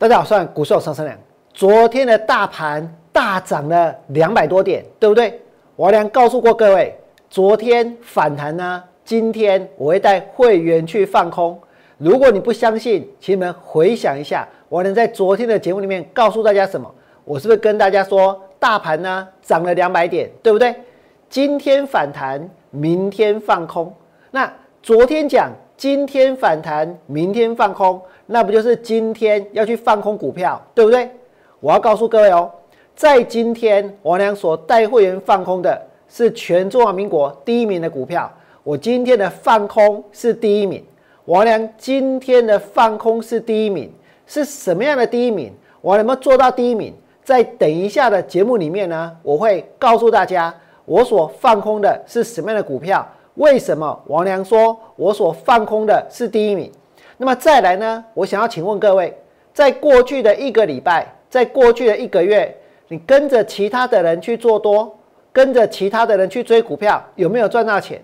大家好，我是股市上升量。昨天的大盘大涨了两百多点，对不对？我良告诉过各位，昨天反弹呢，今天我会带会员去放空。如果你不相信，请你们回想一下，我能在昨天的节目里面告诉大家什么？我是不是跟大家说，大盘呢涨了两百点，对不对？今天反弹，明天放空。那昨天讲。今天反弹，明天放空，那不就是今天要去放空股票，对不对？我要告诉各位哦，在今天王良所带会员放空的是全中华民国第一名的股票，我今天的放空是第一名。王良今天的放空是第一名，是什么样的第一名？我能不能做到第一名？在等一下的节目里面呢，我会告诉大家我所放空的是什么样的股票。为什么王良说我所放空的是第一名？那么再来呢？我想要请问各位，在过去的一个礼拜，在过去的一个月，你跟着其他的人去做多，跟着其他的人去追股票，有没有赚到钱？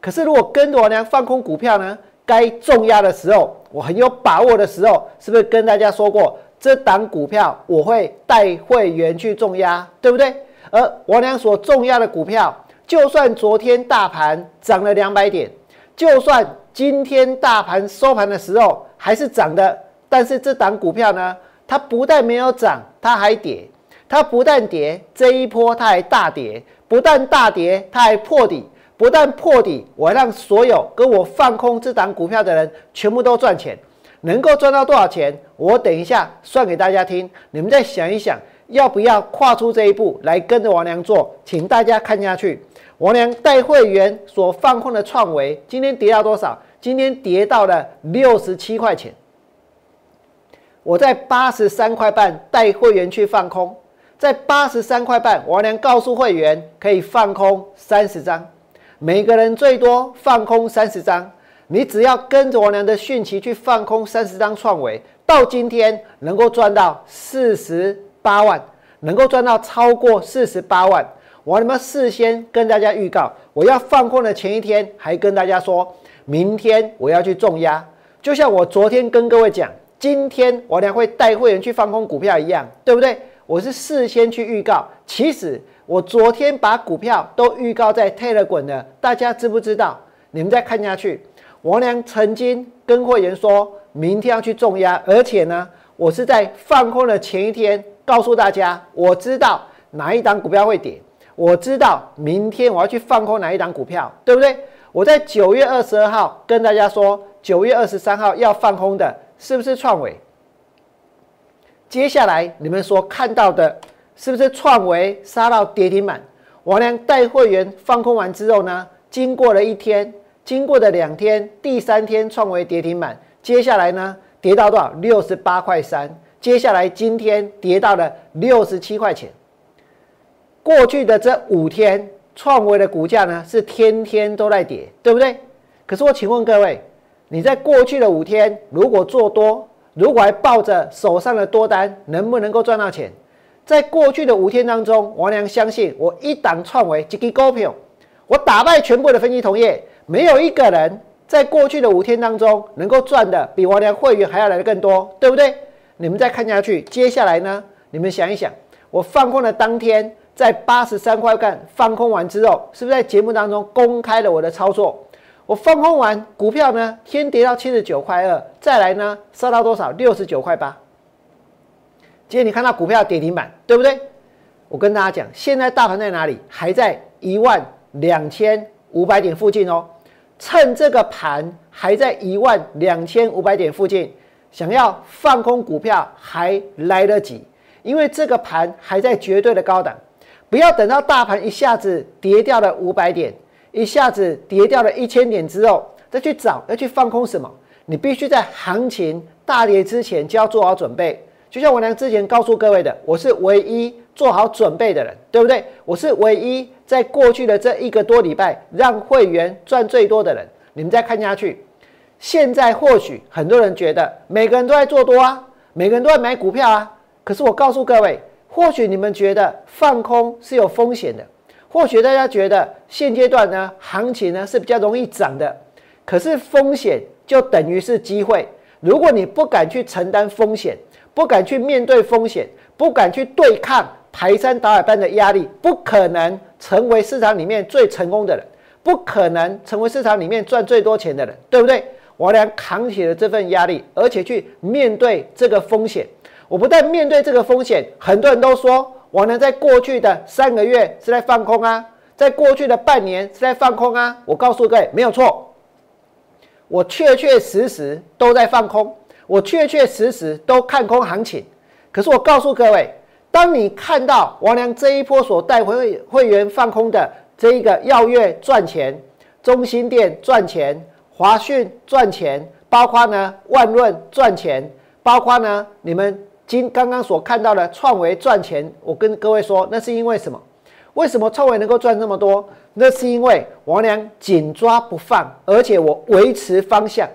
可是如果跟着王良放空股票呢？该重压的时候，我很有把握的时候，是不是跟大家说过，这档股票我会带会员去重压，对不对？而王良所重压的股票。就算昨天大盘涨了两百点，就算今天大盘收盘的时候还是涨的，但是这档股票呢，它不但没有涨，它还跌。它不但跌，这一波它还大跌，不但大跌，它还破底。不但破底，我让所有跟我放空这档股票的人全部都赚钱。能够赚到多少钱？我等一下算给大家听。你们再想一想。要不要跨出这一步来跟着王良做？请大家看下去。王良带会员所放空的创维，今天跌到多少？今天跌到了六十七块钱。我在八十三块半带会员去放空，在八十三块半，王良告诉会员可以放空三十张，每个人最多放空三十张。你只要跟着王良的讯息去放空三十张创维，到今天能够赚到四十。八万能够赚到超过四十八万，我他妈事先跟大家预告，我要放空的前一天还跟大家说，明天我要去重压，就像我昨天跟各位讲，今天我俩会带会员去放空股票一样，对不对？我是事先去预告，其实我昨天把股票都预告在 Telegram 的，大家知不知道？你们再看下去，我俩曾经跟会员说明天要去重压，而且呢，我是在放空的前一天。告诉大家，我知道哪一档股票会跌，我知道明天我要去放空哪一档股票，对不对？我在九月二十二号跟大家说，九月二十三号要放空的，是不是创维？接下来你们所看到的，是不是创维杀到跌停板？王良带会员放空完之后呢？经过了一天，经过的两天，第三天创维跌停板，接下来呢，跌到多少？六十八块三。接下来今天跌到了六十七块钱。过去的这五天，创维的股价呢是天天都在跌，对不对？可是我请问各位，你在过去的五天，如果做多，如果还抱着手上的多单，能不能够赚到钱？在过去的五天当中，王良相信我一档创维几个股票，我打败全部的分析同业，没有一个人在过去的五天当中能够赚的比王良会员还要来的更多，对不对？你们再看下去，接下来呢？你们想一想，我放空的当天，在八十三块干放空完之后，是不是在节目当中公开了我的操作？我放空完股票呢，先跌到七十九块二，再来呢，杀到多少？六十九块八。今天你看到股票跌停板，对不对？我跟大家讲，现在大盘在哪里？还在一万两千五百点附近哦。趁这个盘还在一万两千五百点附近。想要放空股票还来得及，因为这个盘还在绝对的高档，不要等到大盘一下子跌掉了五百点，一下子跌掉了一千点之后，再去找要去放空什么？你必须在行情大跌之前就要做好准备。就像我娘之前告诉各位的，我是唯一做好准备的人，对不对？我是唯一在过去的这一个多礼拜让会员赚最多的人。你们再看下去。现在或许很多人觉得每个人都在做多啊，每个人都在买股票啊。可是我告诉各位，或许你们觉得放空是有风险的，或许大家觉得现阶段呢行情呢是比较容易涨的。可是风险就等于是机会，如果你不敢去承担风险，不敢去面对风险，不敢去对抗排山倒海般的压力，不可能成为市场里面最成功的人，不可能成为市场里面赚最多钱的人，对不对？王良扛起了这份压力，而且去面对这个风险。我不但面对这个风险，很多人都说王良在过去的三个月是在放空啊，在过去的半年是在放空啊。我告诉各位，没有错，我确确实实都在放空，我确确实实都看空行情。可是我告诉各位，当你看到王良这一波所带回会员放空的这一个耀月赚钱，中心店赚钱。华讯赚钱，包括呢万润赚钱，包括呢你们今刚刚所看到的创维赚钱。我跟各位说，那是因为什么？为什么创维能够赚那么多？那是因为王良紧抓不放，而且我维持方向。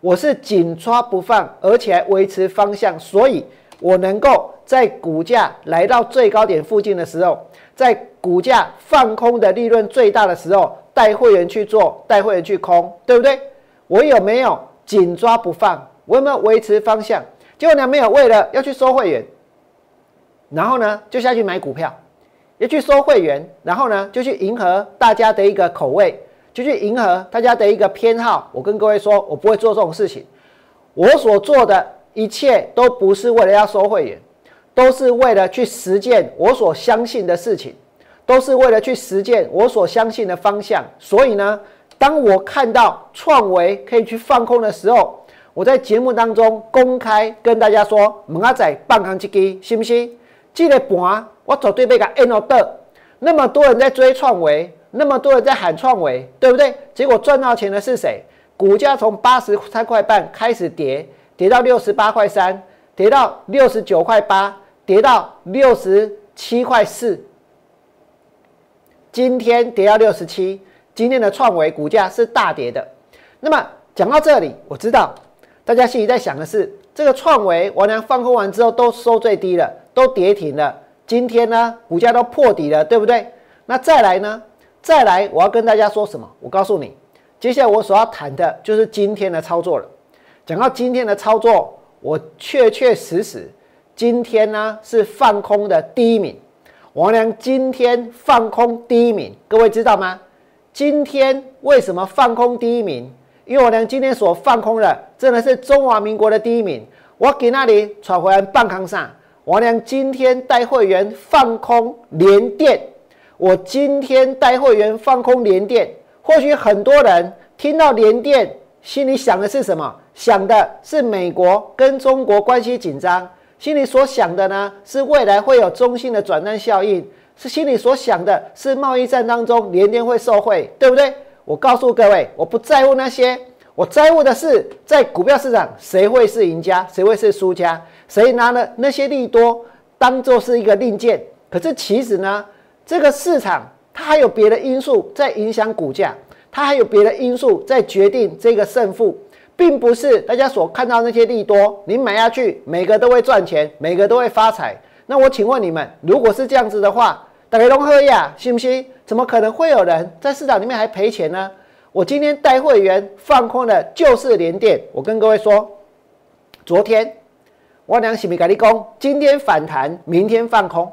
我是紧抓不放，而且还维持方向，所以我能够在股价来到最高点附近的时候，在股价放空的利润最大的时候。带会员去做，带会员去空，对不对？我有没有紧抓不放？我有没有维持方向？结果呢，没有为了要去收会员，然后呢就下去买股票，要去收会员，然后呢就去迎合大家的一个口味，就去迎合大家的一个偏好。我跟各位说，我不会做这种事情。我所做的一切都不是为了要收会员，都是为了去实践我所相信的事情。都是为了去实践我所相信的方向，所以呢，当我看到创维可以去放空的时候，我在节目当中公开跟大家说：“猛阿仔半行一支，信不信？这个盘我绝对被他 end 的。那么多人在追创维，那么多人在喊创维，对不对？结果赚到钱的是谁？股价从八十三块半开始跌，跌到六十八块三，跌到六十九块八，跌到六十七块四。”今天跌到六十七，今天的创维股价是大跌的。那么讲到这里，我知道大家心里在想的是，这个创维王良放空完之后都收最低了，都跌停了。今天呢，股价都破底了，对不对？那再来呢？再来，我要跟大家说什么？我告诉你，接下来我所要谈的就是今天的操作了。讲到今天的操作，我确确实实今天呢是放空的第一名。王良今天放空第一名，各位知道吗？今天为什么放空第一名？因为王良今天所放空的真的是中华民国的第一名。我给那里传回来半康上，王良今天带会员放空联电。我今天带会员放空联电，或许很多人听到联电，心里想的是什么？想的是美国跟中国关系紧张。心里所想的呢，是未来会有中性的转单效应；是心里所想的是贸易战当中年年会受惠，对不对？我告诉各位，我不在乎那些，我在乎的是在股票市场谁会是赢家，谁会是输家，谁拿了那些利多当做是一个令箭。可是其实呢，这个市场它还有别的因素在影响股价，它还有别的因素在决定这个胜负。并不是大家所看到那些利多，你买下去，每个都会赚钱，每个都会发财。那我请问你们，如果是这样子的话，大家都喝呀，信不信？怎么可能会有人在市场里面还赔钱呢？我今天带会员放空的就是联电。我跟各位说，昨天我两喜米咖喱工，今天反弹，明天放空；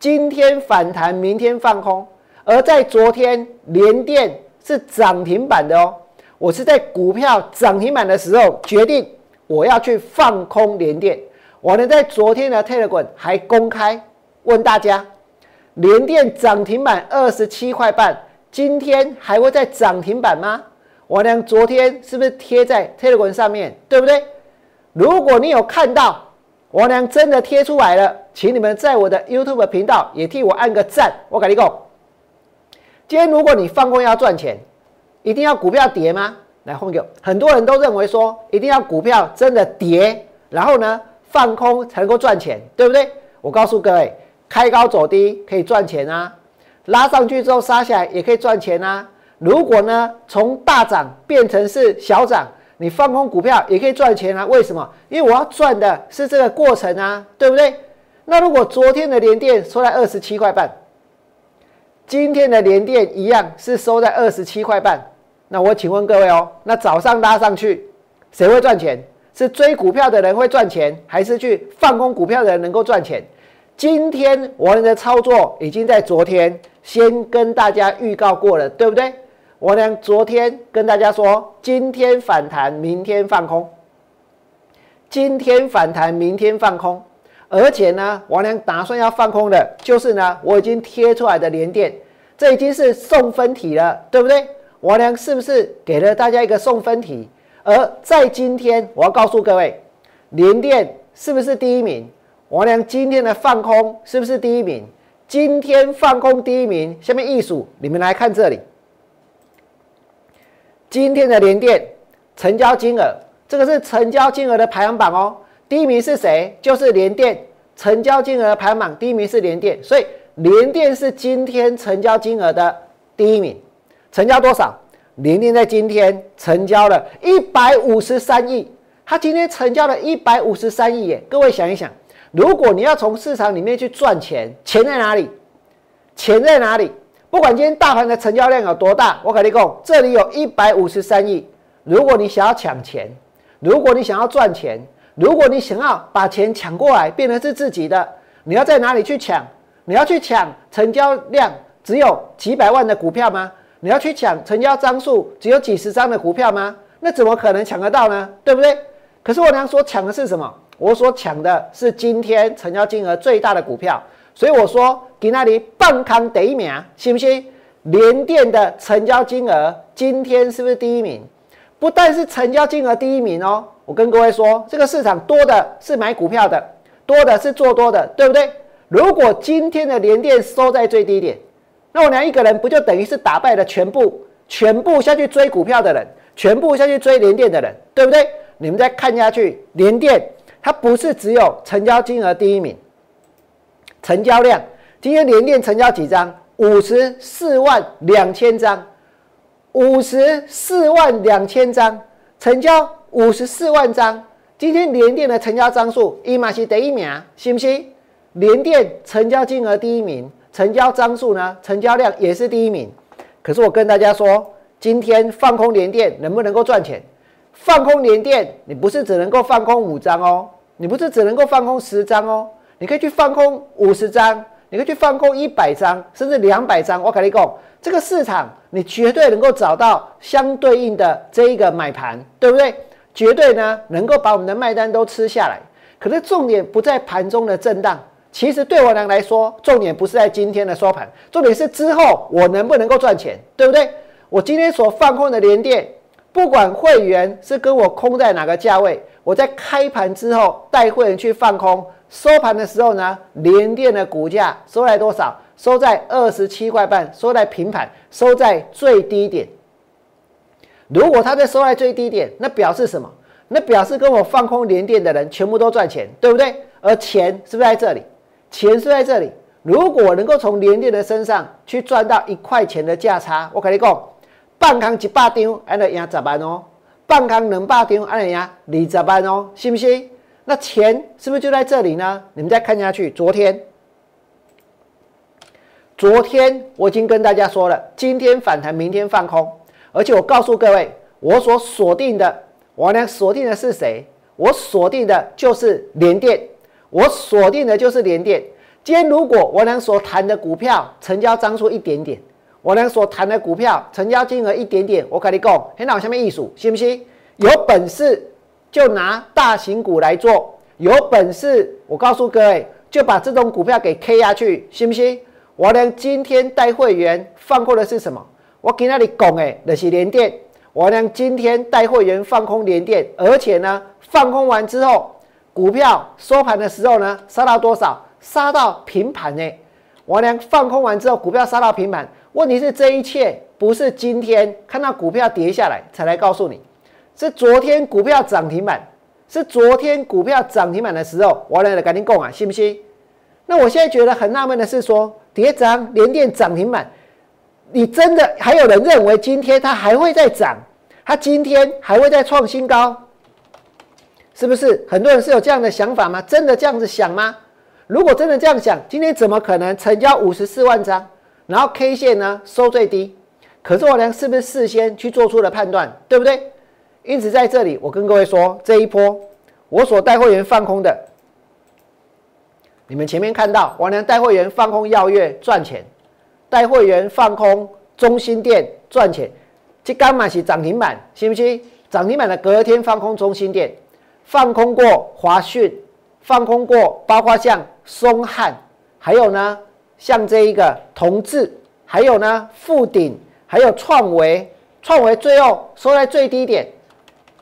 今天反弹，明天放空。而在昨天，联电是涨停板的哦。我是在股票涨停板的时候决定我要去放空联电。我呢在昨天的 Telegram 还公开问大家，联电涨停板二十七块半，今天还会再涨停板吗？我呢昨天是不是贴在 Telegram 上面，对不对？如果你有看到我娘真的贴出来了，请你们在我的 YouTube 频道也替我按个赞。我跟你讲，今天如果你放空要赚钱。一定要股票跌吗？来换给很多人都认为说，一定要股票真的跌，然后呢放空才能够赚钱，对不对？我告诉各位，开高走低可以赚钱啊，拉上去之后杀下来也可以赚钱啊。如果呢从大涨变成是小涨，你放空股票也可以赚钱啊。为什么？因为我要赚的是这个过程啊，对不对？那如果昨天的连电收在二十七块半，今天的连电一样是收在二十七块半。那我请问各位哦，那早上拉上去，谁会赚钱？是追股票的人会赚钱，还是去放空股票的人能够赚钱？今天我们的操作已经在昨天先跟大家预告过了，对不对？我俩昨天跟大家说，今天反弹，明天放空。今天反弹，明天放空。而且呢，王良打算要放空的，就是呢，我已经贴出来的连电，这已经是送分题了，对不对？王良是不是给了大家一个送分题？而在今天，我要告诉各位，连电是不是第一名？王良今天的放空是不是第一名？今天放空第一名，下面艺术，你们来看这里，今天的连电成交金额，这个是成交金额的排行榜哦。第一名是谁？就是联电，成交金额排行榜第一名是联电，所以联电是今天成交金额的第一名。成交多少？联电在今天成交了一百五十三亿，他今天成交了一百五十三亿耶！各位想一想，如果你要从市场里面去赚钱，钱在哪里？钱在哪里？不管今天大盘的成交量有多大，我跟你讲，这里有一百五十三亿。如果你想要抢钱，如果你想要赚钱，如果你想要把钱抢过来，变成是自己的，你要在哪里去抢？你要去抢成交量只有几百万的股票吗？你要去抢成交张数只有几十张的股票吗？那怎么可能抢得到呢？对不对？可是我娘说抢的是什么？我所抢的是今天成交金额最大的股票。所以我说给那里半康第一名，信不信？联电的成交金额今天是不是第一名？不但是成交金额第一名哦，我跟各位说，这个市场多的是买股票的，多的是做多的，对不对？如果今天的联电收在最低点。那我娘一个人不就等于是打败了全部全部下去追股票的人，全部下去追联电的人，对不对？你们再看下去，联电它不是只有成交金额第一名，成交量今天联电成交几张？五十四万两千张，五十四万两千张成交五十四万张。今天联电的成交张数伊玛是第一名，信不信？联电成交金额第一名。成交张数呢？成交量也是第一名。可是我跟大家说，今天放空连电能不能够赚钱？放空连电，你不是只能够放空五张哦，你不是只能够放空十张哦，你可以去放空五十张，你可以去放空一百张，甚至两百张。我跟你讲，这个市场你绝对能够找到相对应的这一个买盘，对不对？绝对呢能够把我们的卖单都吃下来。可是重点不在盘中的震荡。其实对我娘来说，重点不是在今天的收盘，重点是之后我能不能够赚钱，对不对？我今天所放空的连电，不管会员是跟我空在哪个价位，我在开盘之后带会员去放空，收盘的时候呢，连电的股价收在多少？收在二十七块半，收在平盘，收在最低点。如果它在收在最低点，那表示什么？那表示跟我放空连电的人全部都赚钱，对不对？而钱是不是在这里？钱是在这里，如果能够从联电的身上去赚到一块钱的价差，我跟你讲，半康一百张，安尼赢十万哦；半康两百张，安尼赢二十万哦，信不信？那钱是不是就在这里呢？你们再看下去，昨天，昨天我已经跟大家说了，今天反弹，明天放空，而且我告诉各位，我所锁定的，我呢锁定的是谁？我锁定的就是联电。我锁定的就是联电。今天如果我俩所谈的股票成交张数一点点，我俩所谈的股票成交金额一点点，我跟你讲，很好，下面艺术，信不信？有本事就拿大型股来做，有本事我告诉各位，就把这种股票给 K 下去，信不信？我俩今天带会员放空的是什么？我给那里讲诶，那是连电。我俩今天带会员放空连电，而且呢，放空完之后。股票收盘的时候呢，杀到多少？杀到平盘呢？我俩放空完之后，股票杀到平盘。问题是这一切不是今天看到股票跌下来才来告诉你，是昨天股票涨停板，是昨天股票涨停板的时候，我俩赶紧供啊，信不信？那我现在觉得很纳闷的是，说跌涨连电涨停板，你真的还有人认为今天它还会再涨？它今天还会再创新高？是不是很多人是有这样的想法吗？真的这样子想吗？如果真的这样想，今天怎么可能成交五十四万张，然后 K 线呢收最低？可是我俩是不是事先去做出了判断，对不对？因此在这里，我跟各位说，这一波我所带会员放空的，你们前面看到王良带会员放空耀月赚钱，带会员放空中心店赚钱，这刚嘛是涨停板，信不信？涨停板的隔天放空中心店，放空过华讯，放空过包括像松汉，还有呢像这一个同志，还有呢富鼎，还有创维，创维最后收在最低点，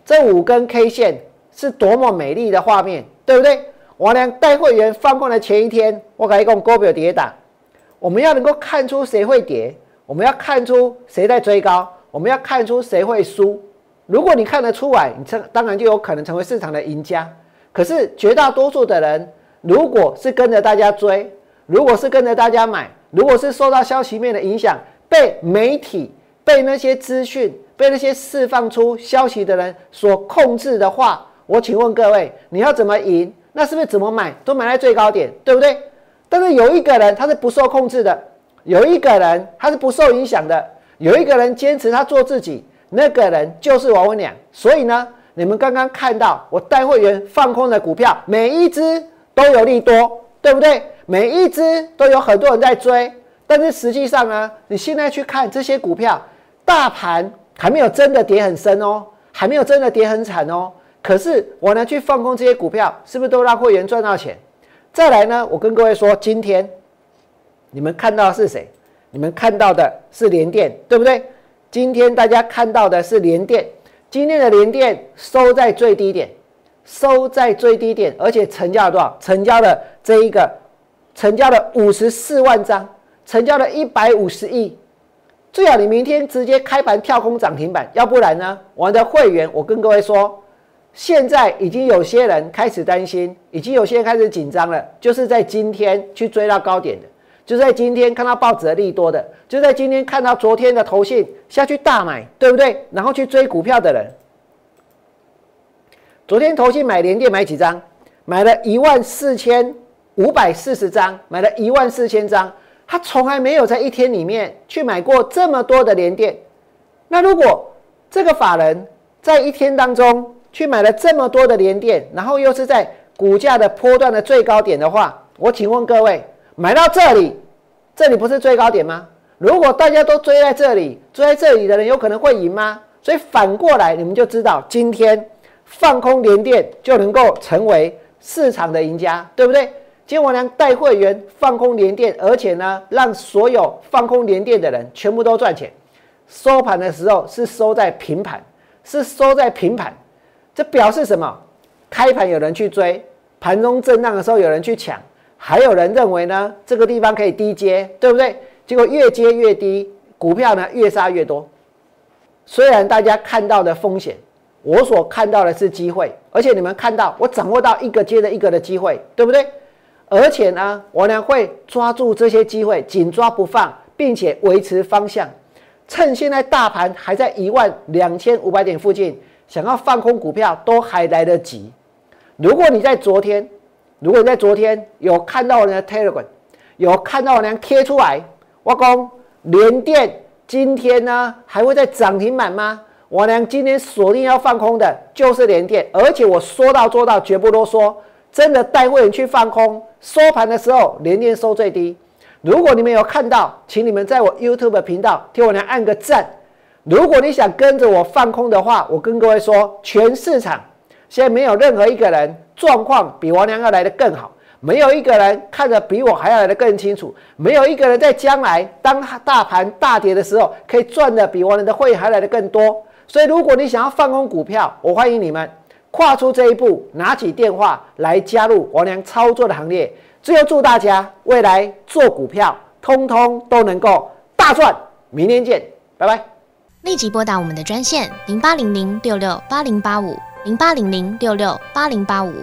这五根 K 线是多么美丽的画面，对不对？我俩带会员放空的前一天，我给一共高表跌打，我们要能够看出谁会跌，我们要看出谁在追高，我们要看出谁会输。如果你看得出来，你成当然就有可能成为市场的赢家。可是绝大多数的人，如果是跟着大家追，如果是跟着大家买，如果是受到消息面的影响，被媒体、被那些资讯、被那些释放出消息的人所控制的话，我请问各位，你要怎么赢？那是不是怎么买都买在最高点，对不对？但是有一个人他是不受控制的，有一个人他是不受影响的，有一个人坚持他做自己。那个人就是王文良，所以呢，你们刚刚看到我带会员放空的股票，每一只都有利多，对不对？每一只都有很多人在追，但是实际上呢，你现在去看这些股票，大盘还没有真的跌很深哦，还没有真的跌很惨哦。可是我呢去放空这些股票，是不是都让会员赚到钱？再来呢，我跟各位说，今天你们看到的是谁？你们看到的是联电，对不对？今天大家看到的是连电，今天的连电收在最低点，收在最低点，而且成交了多少？成交了这一个，成交了五十四万张，成交了一百五十亿。最好你明天直接开盘跳空涨停板，要不然呢，我的会员，我跟各位说，现在已经有些人开始担心，已经有些人开始紧张了，就是在今天去追到高点的。就在今天看到报纸的利多的，就在今天看到昨天的投信下去大买，对不对？然后去追股票的人，昨天投信买连电买几张？买了一万四千五百四十张，买了一万四千张。他从来没有在一天里面去买过这么多的连电。那如果这个法人在一天当中去买了这么多的连电，然后又是在股价的波段的最高点的话，我请问各位。买到这里，这里不是最高点吗？如果大家都追在这里，追在这里的人有可能会赢吗？所以反过来，你们就知道今天放空连电就能够成为市场的赢家，对不对？今天我娘带会员放空连电，而且呢，让所有放空连电的人全部都赚钱。收盘的时候是收在平盘，是收在平盘，这表示什么？开盘有人去追，盘中震荡的时候有人去抢。还有人认为呢，这个地方可以低接，对不对？结果越接越低，股票呢越杀越多。虽然大家看到的风险，我所看到的是机会，而且你们看到我掌握到一个接着一个的机会，对不对？而且呢，我呢会抓住这些机会，紧抓不放，并且维持方向。趁现在大盘还在一万两千五百点附近，想要放空股票都还来得及。如果你在昨天，如果你在昨天有看到我的 Telegram，有看到我娘贴出来，我讲联电今天呢还会再涨停板吗？我娘今天锁定要放空的就是联电，而且我说到做到，绝不啰嗦，真的带会员去放空，收盘的时候联电收最低。如果你们有看到，请你们在我 YouTube 频道替我娘按个赞。如果你想跟着我放空的话，我跟各位说，全市场现在没有任何一个人。状况比王良要来的更好，没有一个人看得比我还要来的更清楚，没有一个人在将来当大盘大跌的时候，可以赚的比王良的会还来的更多。所以，如果你想要放空股票，我欢迎你们跨出这一步，拿起电话来加入王良操作的行列。最后，祝大家未来做股票，通通都能够大赚。明天见，拜拜。立即拨打我们的专线零八零零六六八零八五。零八零零六六八零八五